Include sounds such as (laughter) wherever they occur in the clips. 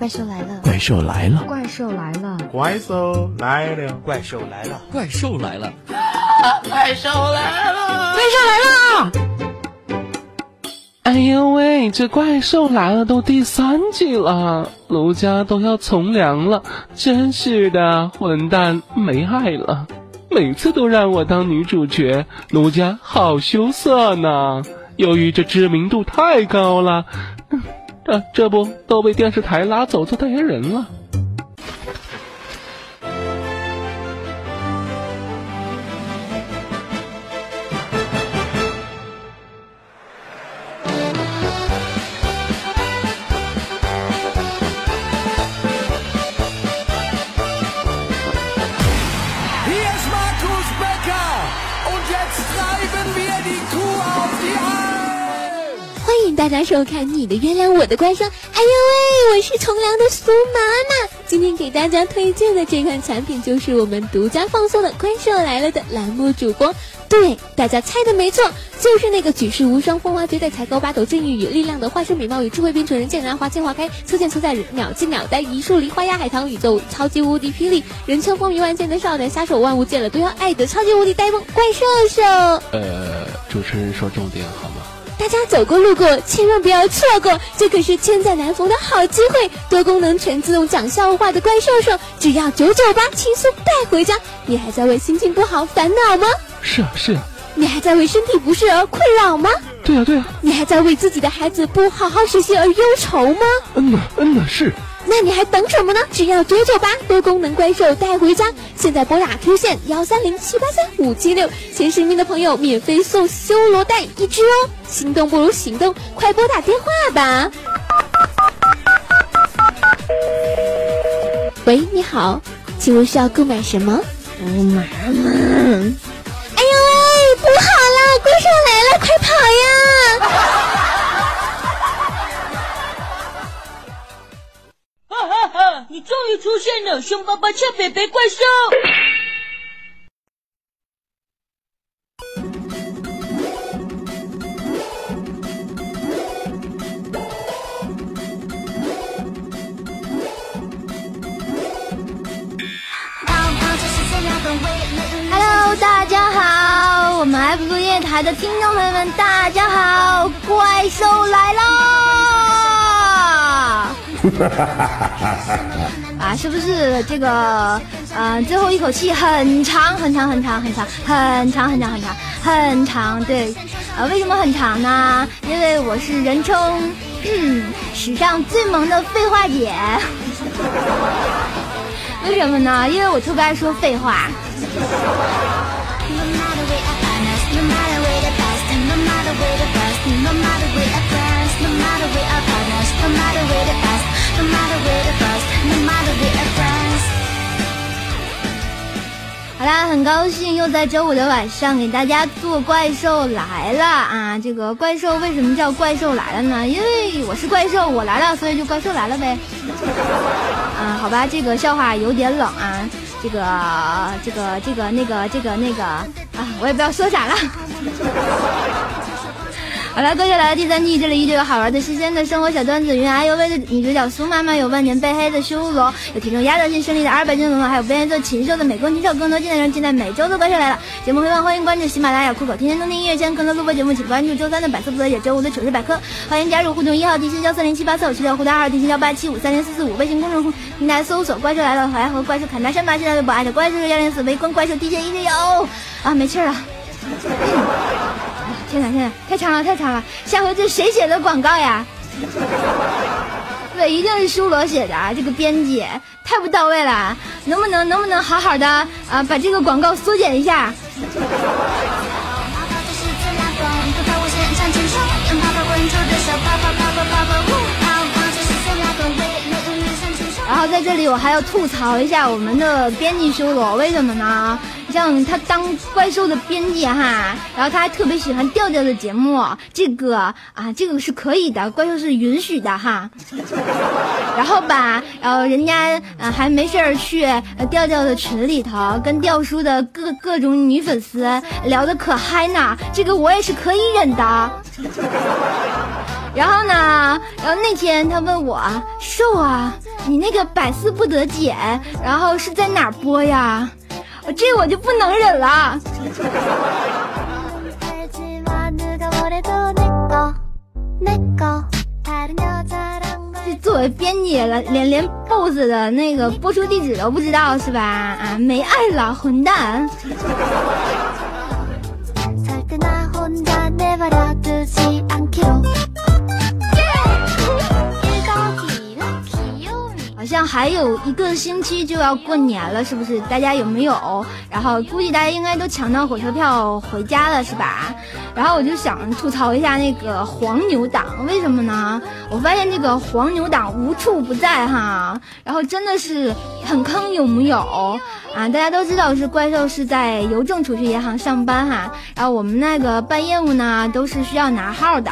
怪兽来了！怪兽来了！怪兽来了！怪兽来了！怪兽来了！怪兽来了！怪兽来了！怪兽来了！哎呦喂，这怪兽来了都第三季了，卢家都要从良了，真是的，混蛋没爱了，每次都让我当女主角，卢家好羞涩呢。由于这知名度太高了。这这不都被电视台拉走做代言人了？收看《你的月亮我的怪兽》。哎呦喂，我是从良的苏妈妈。今天给大家推荐的这款产品就是我们独家放送的《怪兽来了》的栏目主播。对，大家猜的没错，就是那个举世无双、风华绝代、才高八斗、正义与力量的化身美貌与智慧变成人见人爱、花见花开、车见车载、鸟见鸟呆、一树梨花压海棠宇宙超级无敌霹雳、人称风靡万千的少年杀手、万物见了都要爱的超级无敌呆萌怪兽兽。呃，主持人说重点好吗？大家走过路过，千万不要错过，这可是千载难逢的好机会！多功能全自动讲笑话的怪兽兽，只要九九八，轻松带回家。你还在为心情不好烦恼吗？是啊，是啊。你还在为身体不适而困扰吗？对啊，对啊。你还在为自己的孩子不好好学习而忧愁吗？嗯呐，嗯呐，是。那你还等什么呢？只要九九八多功能怪兽带回家，现在拨打 Q 线幺三零七八三五七六，前十名的朋友免费送修罗蛋一只哦！心动不如行动，快拨打电话吧！喂，你好，请问需要购买什么？苏妈妈。哎呦喂，不好了，怪兽来了，快跑呀！哈 (laughs) 哈你终于出现了，凶巴巴、俏北北怪兽！Hello，大家好，我们 F 作业台的听众朋友们，大家好，怪兽来喽！(laughs) 啊，是不是这个？嗯，最后一口气很长很长很长很长很长很长很长很长。对，呃，为什么很长呢？因为我是人称史上最萌的废话姐。(laughs) 为什么呢？因为我特别爱说废话。好啦，很高兴又在周五的晚上给大家做怪兽来了啊！这个怪兽为什么叫怪兽来了呢？因为我是怪兽，我来了，所以就怪兽来了呗。(laughs) 啊，好吧，这个笑话有点冷啊。这个，这个，这个，那个，这个，那个啊，我也不知道说啥了。好了，接下来第三季，这里依旧有好玩的、新鲜的生活小段子，有哎呦喂的女主角苏妈妈，有万年被黑的修罗，有体重压倒性胜利的二百斤的文还有不愿意做禽兽的美工禽兽，更多精彩人尽在每周的怪兽来了。节目回放欢迎关注喜马拉雅酷狗天天动听音乐圈，更多录播节目请关注周三的百思不得解，周五的糗事百科。欢迎加入互动一号地心幺三零七八四五七六，互动二号地心交八七五三零四四五，微信公众平台搜索怪兽来了，还和怪兽侃大山吧。现在微博艾特怪兽幺零四，围观怪兽 DJ 一直有啊，没气了。天哪，天哪，太长了，太长了！下回这谁写的广告呀？(laughs) 对，一定是修罗写的啊！这个编辑太不到位了，能不能能不能好好的啊，把这个广告缩减一下？然后在这里我还要吐槽一下我们的编辑修罗，为什么呢？像他当怪兽的编辑哈，然后他还特别喜欢调调的节目，这个啊，这个是可以的，怪兽是允许的哈。然后吧，然后人家还没事儿去调调的群里头跟调叔的各各种女粉丝聊得可嗨呢，这个我也是可以忍的。然后呢，然后那天他问我瘦啊，你那个百思不得解，然后是在哪播呀？这我就不能忍了。这作为编辑了，连连 boss 的那个播出地址都不知道是吧？啊，没爱了，混蛋！像还有一个星期就要过年了，是不是？大家有没有？然后估计大家应该都抢到火车票回家了，是吧？然后我就想吐槽一下那个黄牛党，为什么呢？我发现这个黄牛党无处不在哈，然后真的是很坑，有木有？啊，大家都知道是怪兽是在邮政储蓄银行上班哈，然后我们那个办业务呢都是需要拿号的，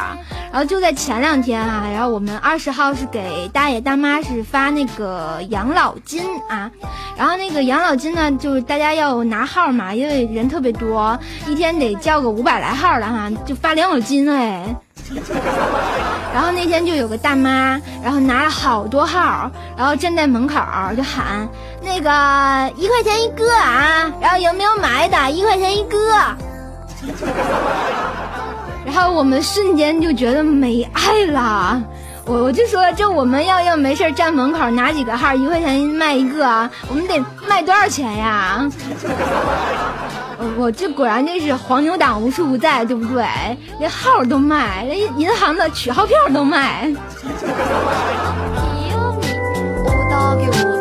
然后就在前两天啊，然后我们二十号是给大爷大妈是发那个呃养老金啊，然后那个养老金呢就是大家要拿号嘛，因为人特别多，一天得叫个五百来号的哈，就发养老金哎。(laughs) 然后那天就有个大妈，然后拿了好多号，然后站在门口就喊那个一块钱一个啊，然后有没有买的？一块钱一个。(laughs) 然后我们瞬间就觉得没爱了，我我就说这我们要要没事站门口拿几个号，一块钱卖一个啊，我们得卖多少钱呀？(laughs) 我这果然就是黄牛党无处不在，对不对？连号都卖，连银行的取号票都卖。(laughs)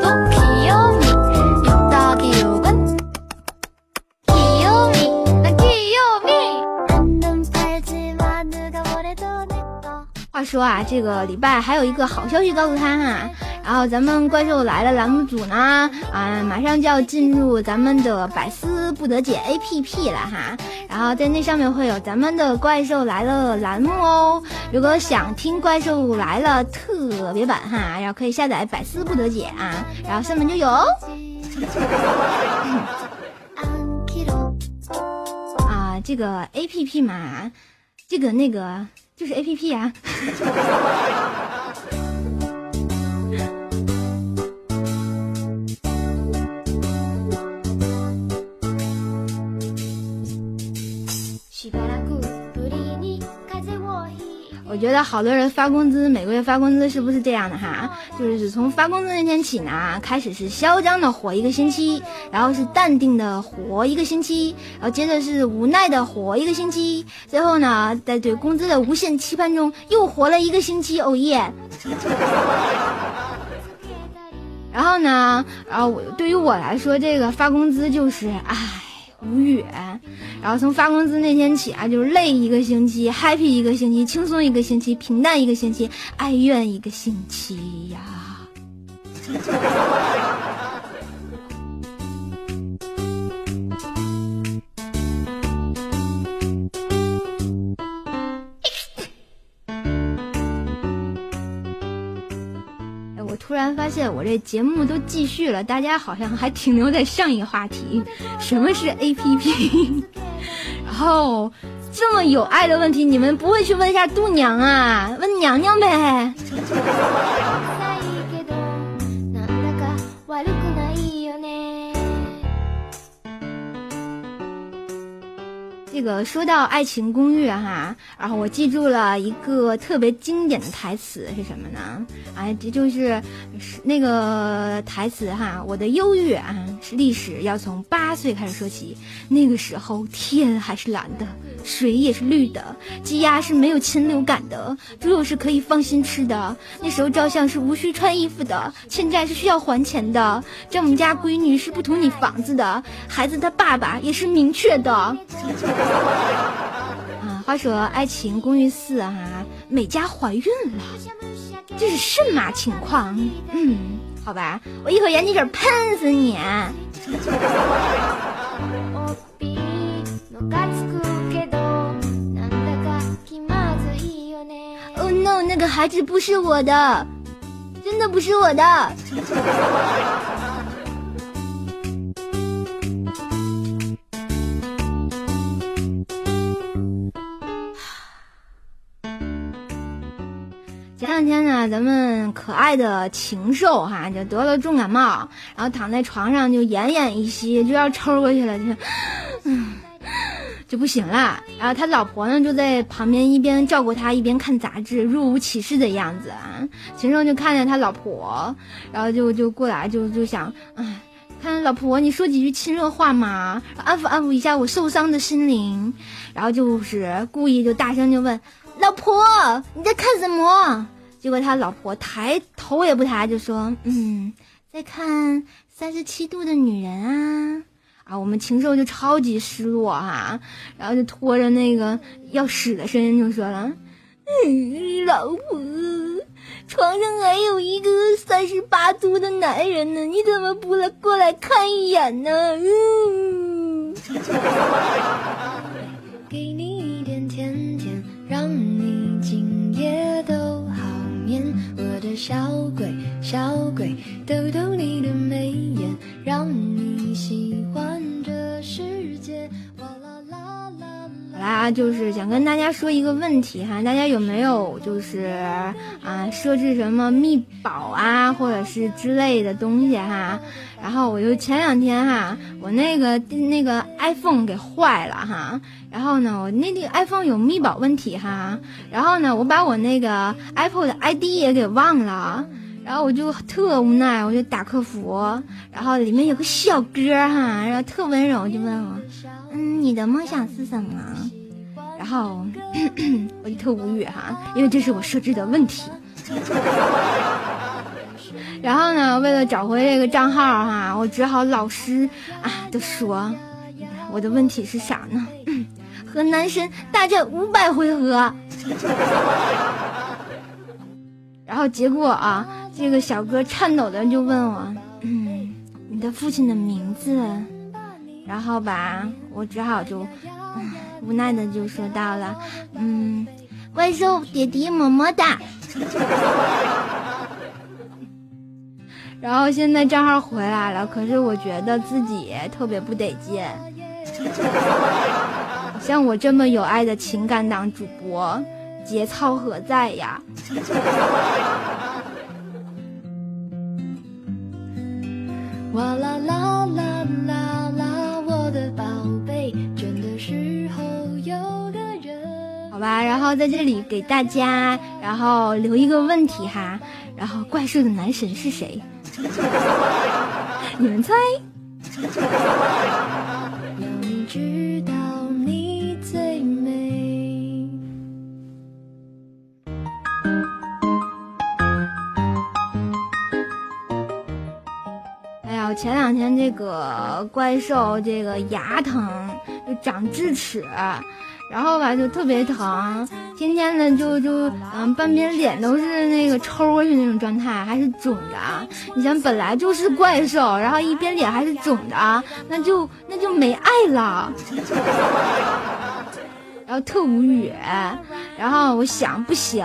话说啊，这个礼拜还有一个好消息告诉他哈。然后咱们怪兽来了栏目组呢，啊，马上就要进入咱们的百思不得解 APP 了哈。然后在那上面会有咱们的怪兽来了栏目哦。如果想听怪兽来了特别版哈，然后可以下载百思不得解啊，然后上面就有。(laughs) 啊，这个 APP 嘛，这个那个就是 APP 呀。(laughs) 觉得好多人发工资，每个月发工资是不是这样的哈？就是从发工资那天起呢，开始是嚣张的活一个星期，然后是淡定的活一个星期，然后接着是无奈的活一个星期，最后呢，在对工资的无限期盼中又活了一个星期，哦耶！(laughs) 然后呢，然后我对于我来说，这个发工资就是唉。无语，然后从发工资那天起啊，就是累一个星期，happy 一个星期，轻松一个星期，平淡一个星期，哀怨一个星期呀。然发现我这节目都继续了，大家好像还停留在上一个话题，(laughs) 什么是 A P P？(laughs) 然后这么有爱的问题，你们不会去问一下度娘啊？问娘娘呗。(laughs) 这个说到《爱情公寓》哈，然后我记住了一个特别经典的台词是什么呢？哎，这就是那个台词哈，我的忧郁啊，是历史要从八岁开始说起。那个时候天还是蓝的，水也是绿的，鸡鸭是没有禽流感的，猪肉是可以放心吃的。那时候照相是无需穿衣服的，欠债是需要还钱的，丈母家闺女是不图你房子的，孩子他爸爸也是明确的。啊，话说《爱情公寓四》哈，美嘉怀孕了，这是神马情况？嗯，好吧，我一口盐汽水喷死你！(laughs) Oh no，那个孩子不是我的，真的不是我的。两天呢，咱们可爱的禽兽哈就得了重感冒，然后躺在床上就奄奄一息，就要抽过去了，就，嗯，(sighs) 就不行了。然后他老婆呢就在旁边一边照顾他一边看杂志，若无其事的样子。禽兽就看见他老婆，然后就就过来就就想，哎，看老婆，你说几句亲热话嘛，安抚安抚一下我受伤的心灵。然后就是故意就大声就问。老婆，你在看什么？结果他老婆抬头也不抬，就说：“嗯，在看三十七度的女人啊。”啊，我们禽兽就超级失落哈，然后就拖着那个要屎的声音就说了：“嗯，老婆，床上还有一个三十八度的男人呢，你怎么不来过来看一眼呢？”嗯。给你小鬼，小鬼，逗逗你的眉眼，让你喜欢这世界。哇啦啦啦！好啦，就是想跟大家说一个问题哈，大家有没有就是啊设置什么密保啊，或者是之类的东西哈？然后我就前两天哈，我那个那个 iPhone 给坏了哈。然后呢，我那个 iPhone 有密保问题哈，然后呢，我把我那个 Apple 的 ID 也给忘了，然后我就特无奈，我就打客服，然后里面有个小哥哈，然后特温柔，就问我，嗯，你的梦想是什么？然后 (clears throat) 我就特无语哈，因为这是我设置的问题。(laughs) 然后呢，为了找回这个账号哈，我只好老实啊的说，我的问题是啥呢？(laughs) 和男神大战五百回合，(laughs) 然后结果啊，这个小哥颤抖的就问我：“嗯，你的父亲的名字？”然后吧，我只好就无奈的就说到了：“嗯，怪兽爹地么么哒。” (laughs) 然后现在账号回来了，可是我觉得自己特别不得劲。(laughs) 像我这么有爱的情感党主播，节操何在呀？(laughs) 哇啦啦啦啦啦，我的宝贝，真的时候有个人。好吧，然后在这里给大家，然后留一个问题哈，然后怪兽的男神是谁？(laughs) 你们猜？这个怪兽这个牙疼，就长智齿，然后吧就特别疼，天天呢就就嗯半边脸都是那个抽过去那种状态，还是肿的。你想本来就是怪兽，然后一边脸还是肿的，那就那就没爱了。然后特无语，然后我想不行，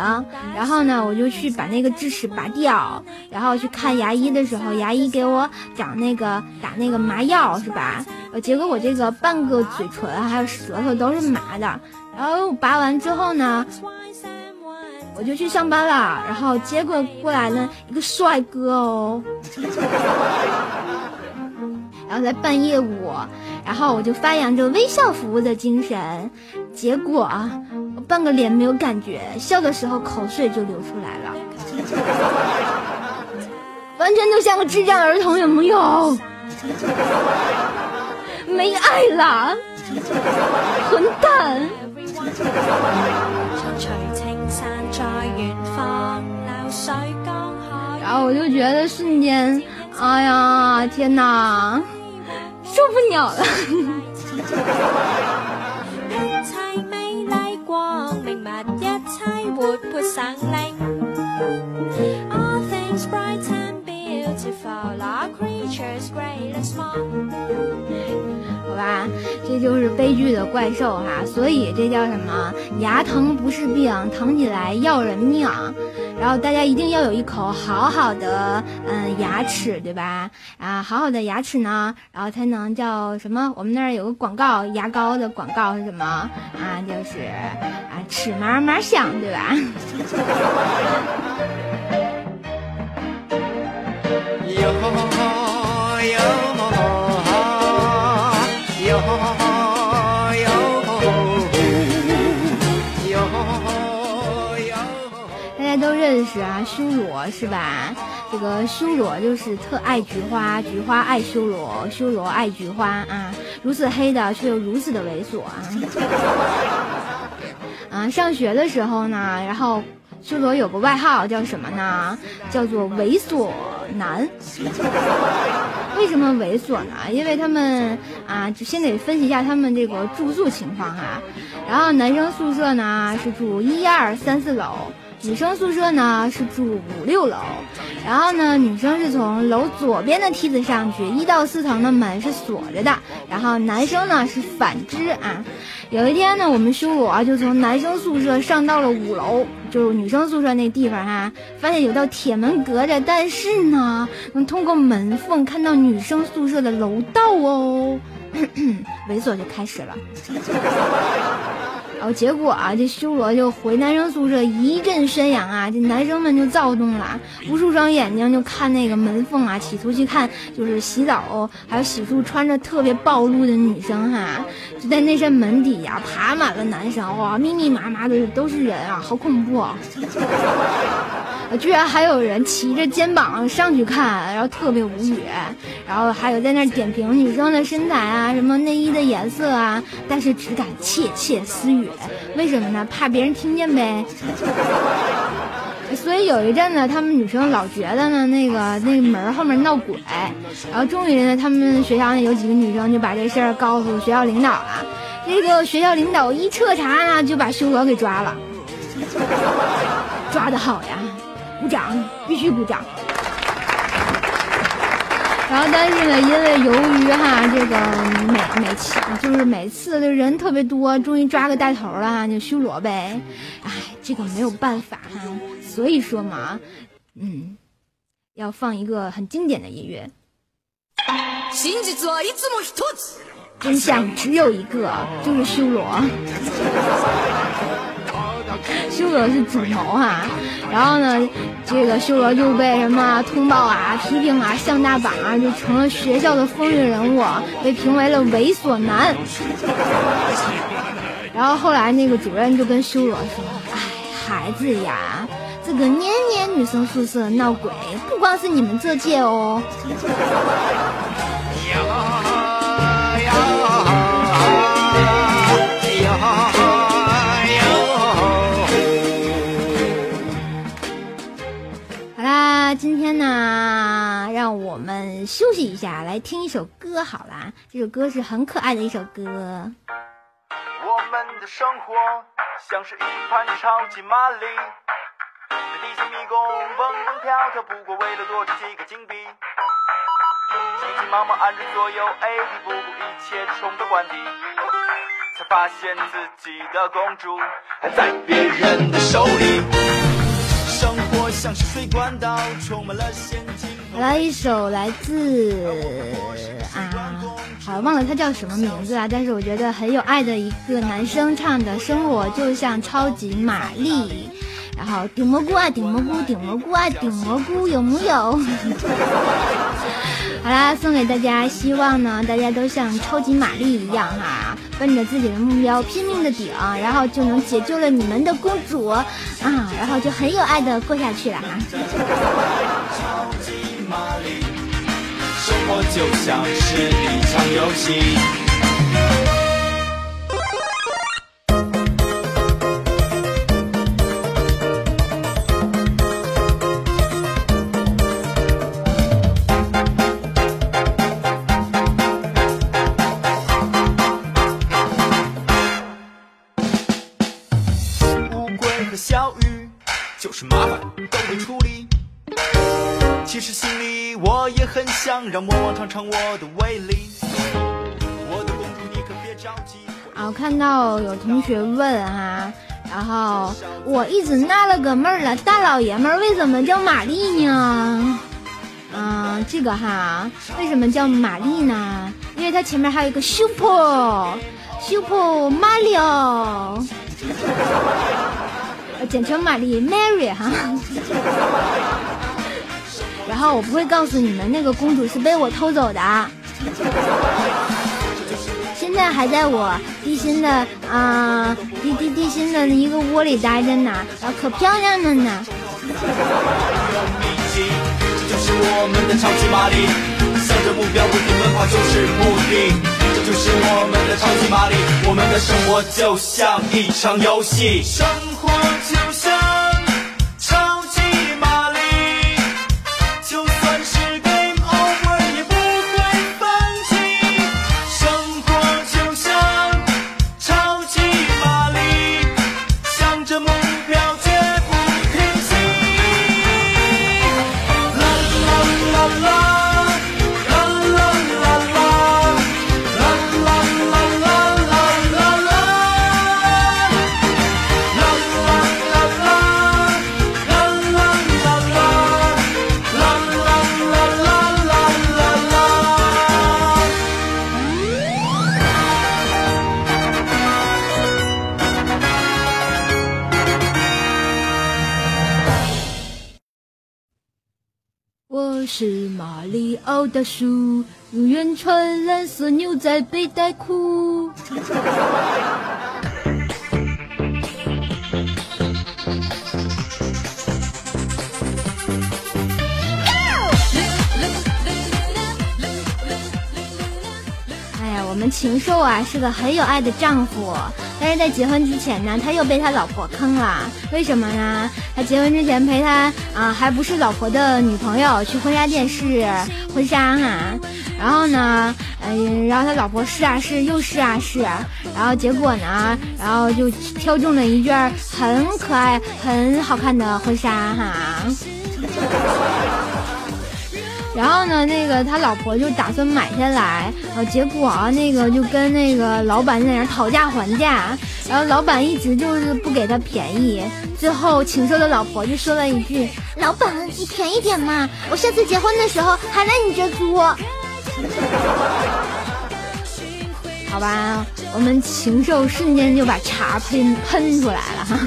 然后呢，我就去把那个智齿拔掉，然后去看牙医的时候，牙医给我长那个打那个麻药是吧？结果我这个半个嘴唇还有舌头都是麻的，然后拔完之后呢，我就去上班了，然后结果过来了一个帅哥哦。(laughs) 然后来办业务，然后我就发扬着微笑服务的精神，结果啊，我半个脸没有感觉，笑的时候口水就流出来了，(laughs) 完全就像个智障儿童，有没有？没爱了，混蛋！然后我就觉得瞬间，哎呀，天哪！受不了了。好吧，这就是悲剧的怪兽哈。所以这叫什么？牙疼不是病，疼起来要人命。然后大家一定要有一口好好的嗯牙齿，对吧？啊，好好的牙齿呢，然后才能叫什么？我们那儿有个广告，牙膏的广告是什么？啊，就是啊，齿嘛嘛香，对吧？(laughs) 有认识啊，修罗是吧？这个修罗就是特爱菊花，菊花爱修罗，修罗爱菊花啊。如此黑的，却又如此的猥琐啊！(laughs) 啊，上学的时候呢，然后修罗有个外号叫什么呢？叫做猥琐男。为什么猥琐呢？因为他们啊，就先得分析一下他们这个住宿情况哈。然后男生宿舍呢是住一二三四楼。女生宿舍呢是住五六楼，然后呢，女生是从楼左边的梯子上去，一到四层的门是锁着的，然后男生呢是反之啊。有一天呢，我们修罗就从男生宿舍上到了五楼，就女生宿舍那地方哈，发现有道铁门隔着，但是呢，能通过门缝看到女生宿舍的楼道哦，(coughs) 猥琐就开始了。然后结果啊，这修罗就回男生宿舍一阵宣扬啊，这男生们就躁动了，无数双眼睛就看那个门缝啊，企图去看就是洗澡还有洗漱穿着特别暴露的女生哈，就在那扇门底下爬满了男生，哇，密密麻麻的都是人啊，好恐怖啊！居然还有人骑着肩膀上去看，然后特别无语，然后还有在那点评女生的身材啊，什么内衣的颜色啊，但是只敢窃窃私语，为什么呢？怕别人听见呗。所以有一阵子，他们女生老觉得呢，那个那个门后面闹鬼，然后终于呢，他们学校呢有几个女生就把这事儿告诉学校领导了，这个学校领导一彻查呢，就把修罗给抓了，抓的好呀。鼓掌，必须鼓掌。然后，但是呢，因为由于哈这个每每次就是每次的人特别多，终于抓个带头了哈，就修罗呗。哎，这个没有办法哈，所以说嘛，嗯，要放一个很经典的音乐。真相只有一个，就是修罗。修罗是主谋哈，然后呢，这个修罗就被什么通报啊、批评啊、向大榜啊，就成了学校的风云人物，被评为了猥琐男。然后后来那个主任就跟修罗说：“哎，孩子呀，这个年年女生宿舍闹鬼，不光是你们这届哦。”今天呢，让我们休息一下，来听一首歌好啦。这首歌是很可爱的一首歌。我们的生活像是一盘超级玛丽，在地下迷宫蹦蹦跳跳，不过为了多出几个金币。急急忙忙按着所有 A B，不顾一切冲到关底，才发现自己的公主还在别人的手里。生像是水管道，充满了陷阱。来一首来自啊，好忘了他叫什么名字啊，但是我觉得很有爱的一个男生唱的《生活就像超级玛丽》，然后顶蘑菇啊，顶蘑菇，顶蘑菇啊，顶蘑菇，有木有？(laughs) 好啦，送给大家，希望呢大家都像超级玛丽一样哈。奔着自己的目标拼命的顶，然后就能解救了你们的公主啊，然后就很有爱的过下去了哈。生活就像是一场游戏。让魔王尝尝我的威力。我的公主，你可别着急。啊，我看到有同学问哈，然后我一直纳了个闷儿了，大老爷们儿为什么叫玛丽呢？啊，这个哈，为什么叫玛丽呢？因为它前面还有一个 super super Mario，简称玛丽 Mary 哈。然后我不会告诉你们，那个公主是被我偷走的。现在还在我地心的啊、地地地心的一个窝里待着呢，然后可漂亮了呢。这就是我们的超级玛丽，向着目标不停奔跑就是目的。这就是我们的超级玛丽，我们的生活就像一场游戏，生奥大叔，永远穿蓝色牛仔背带裤。哎呀，我们禽兽啊是个很有爱的丈夫，但是在结婚之前呢，他又被他老婆坑了。为什么呢？他结婚之前陪他啊、还不是老婆的女朋友去婚纱店试婚纱哈，然后呢，嗯、然后他老婆试啊试又试啊试，然后结果呢，然后就挑中了一件很可爱、很好看的婚纱哈。然后呢，那个他老婆就打算买下来，呃，结果啊，那个就跟那个老板在那儿讨价还价，然后老板一直就是不给他便宜，最后禽兽的老婆就说了一句：“ (laughs) 老板，你便宜点嘛，我下次结婚的时候还来你这租。(laughs) ”好吧，我们禽兽瞬间就把茶喷喷出来了哈。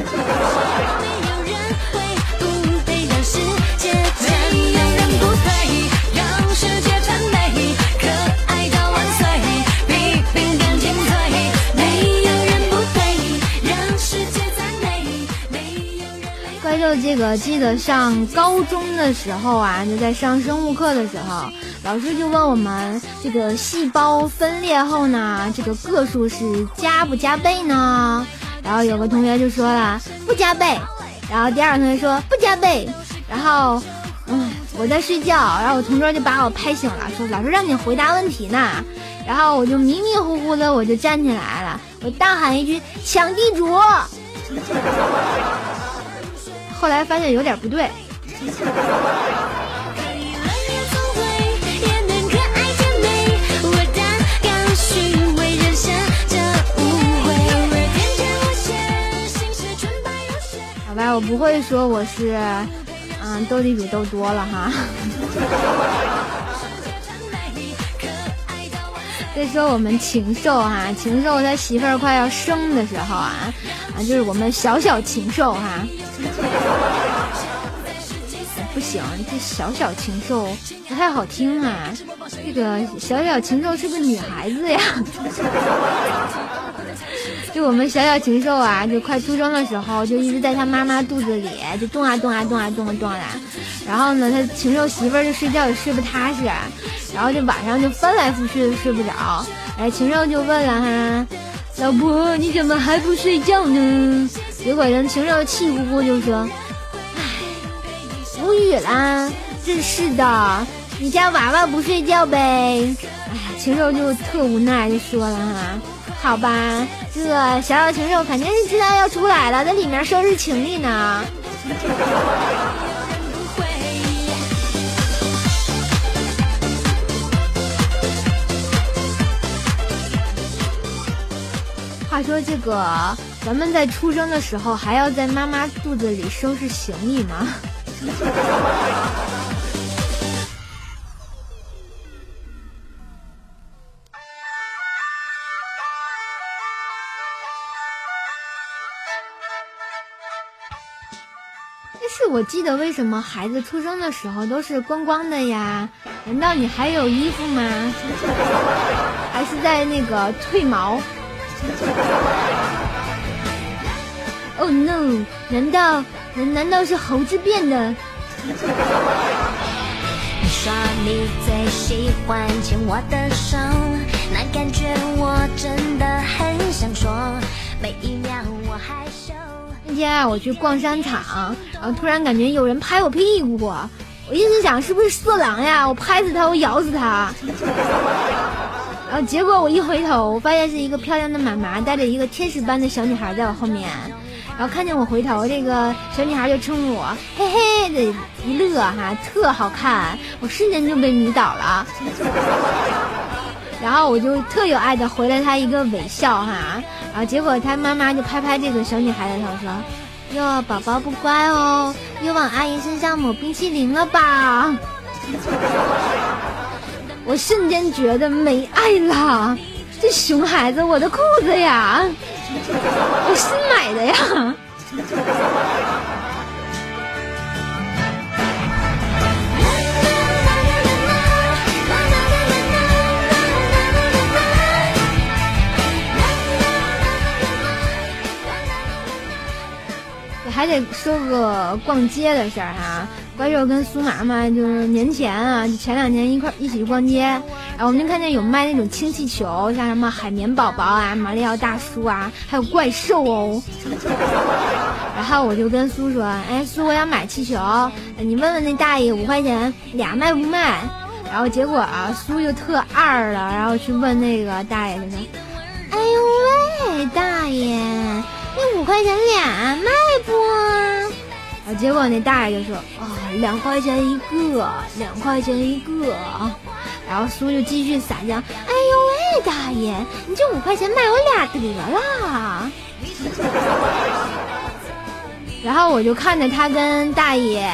就这个记得上高中的时候啊，就在上生物课的时候，老师就问我们这个细胞分裂后呢，这个个数是加不加倍呢？然后有个同学就说了不加倍，然后第二个同学说不加倍，然后，嗯，我在睡觉，然后我同桌就把我拍醒了，说老师让你回答问题呢，然后我就迷迷糊糊的我就站起来了，我大喊一句抢地主。后来发现有点不对，好吧，我不会说我是，嗯，斗地主斗多了哈。再说我们禽兽哈，禽兽他媳妇儿快要生的时候啊，啊，就是我们小小禽兽哈。不行，这小小禽兽不太好听啊。这个小小禽兽是个女孩子呀。就我们小小禽兽啊，就快出生的时候，就一直在他妈妈肚子里就动啊动啊动啊动啊动啊。然后呢，他禽兽媳妇儿就睡觉也睡不踏实，然后就晚上就翻来覆去的睡不着。哎，禽兽就问了哈，老婆你怎么还不睡觉呢？结果人禽兽气呼呼就说，唉，无语啦，真是的，你家娃娃不睡觉呗。哎，禽兽就特无奈就说了哈。好吧这小小禽兽肯定是知道要出来了在里面收拾行李呢。话说这个咱们在出生的时候还要在妈妈肚子里收拾行李吗？我记得为什么孩子出生的时候都是光光的呀？难道你还有衣服吗？(laughs) 还是在那个褪毛？(laughs) Oh no！难道难难道是猴子变的？你说你最喜欢牵我的手，那感觉我真的很想说，每一秒。那天，我去逛商场，然后突然感觉有人拍我屁股，我一直想是不是色狼呀？我拍死他，我咬死他。(laughs) 然后结果我一回头，我发现是一个漂亮的妈妈带着一个天使般的小女孩在我后面，然后看见我回头，这个小女孩就冲我嘿嘿的一乐哈，特好看，我瞬间就被迷倒了。然后我就特有爱的回了他一个微笑哈，然后结果他妈妈就拍拍这个小女孩的头说：“哟，宝宝不乖哦，又往阿姨身上抹冰淇淋了吧？” (laughs) 我瞬间觉得没爱了，这熊孩子，我的裤子呀，我新买的呀。还得说个逛街的事儿哈，怪兽跟苏妈妈就是年前啊，前两年一块一起去逛街，然后我们就看见有卖那种氢气球，像什么海绵宝宝啊、马里奥大叔啊，还有怪兽哦。(laughs) 然后我就跟苏说：“哎，苏，我想买气球，你问问那大爷五块钱俩卖不卖？”然后结果啊，苏就特二了，然后去问那个大爷就说：“哎呦喂，大爷。”五块钱俩卖不？啊，结果那大爷就说啊，两块钱一个，两块钱一个。然后苏就继续撒娇，哎呦喂，大爷，你就五块钱卖我俩得了。(laughs) 然后我就看着他跟大爷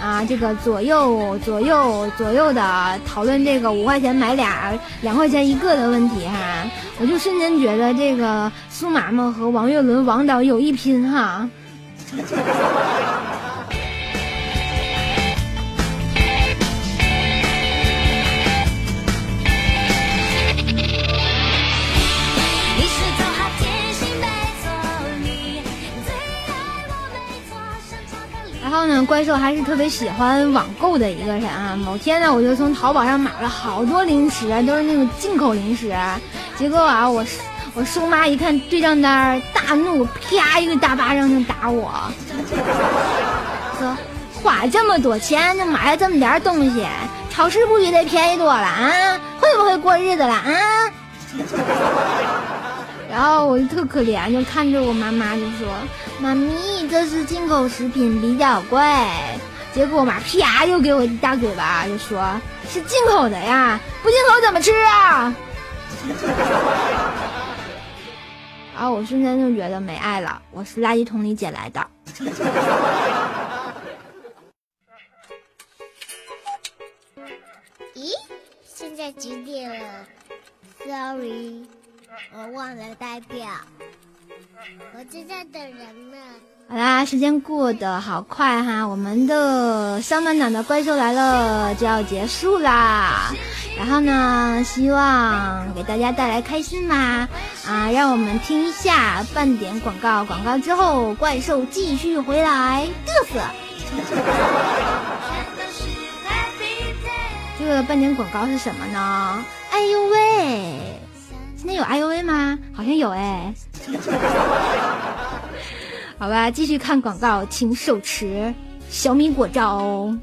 啊，这个左右左右左右的讨论这个五块钱买俩，两块钱一个的问题哈，我就瞬间觉得这个苏妈妈和王岳伦王导有一拼哈。然后呢，怪兽还是特别喜欢网购的一个人啊。某天呢，我就从淘宝上买了好多零食，都是那种进口零食。结果啊，我我叔妈一看对账单，大怒，啪一个大巴掌就打我，(laughs) 说花这么多钱就买了这么点东西，超市不比得便宜多了啊？会不会过日子了啊？然后我就特可怜，就看着我妈妈就说：“妈咪，这是进口食品，比较贵。”结果我妈啪又给我一大嘴巴，就说：“是进口的呀，不进口怎么吃啊？”然后我瞬间就觉得没爱了，我是垃圾桶里捡来的。咦，现在几点了？Sorry。我忘了代表，我正在等人呢。好啦，时间过得好快哈，我们的上半场的怪兽来了就要结束啦。然后呢，希望给大家带来开心嘛啊！让我们听一下半点广告，广告之后怪兽继续回来嘚瑟。这个半点广告是什么呢？哎呦喂！今天有哎呦喂吗？好像有哎。(laughs) 好吧，继续看广告，请手持小米果照哦。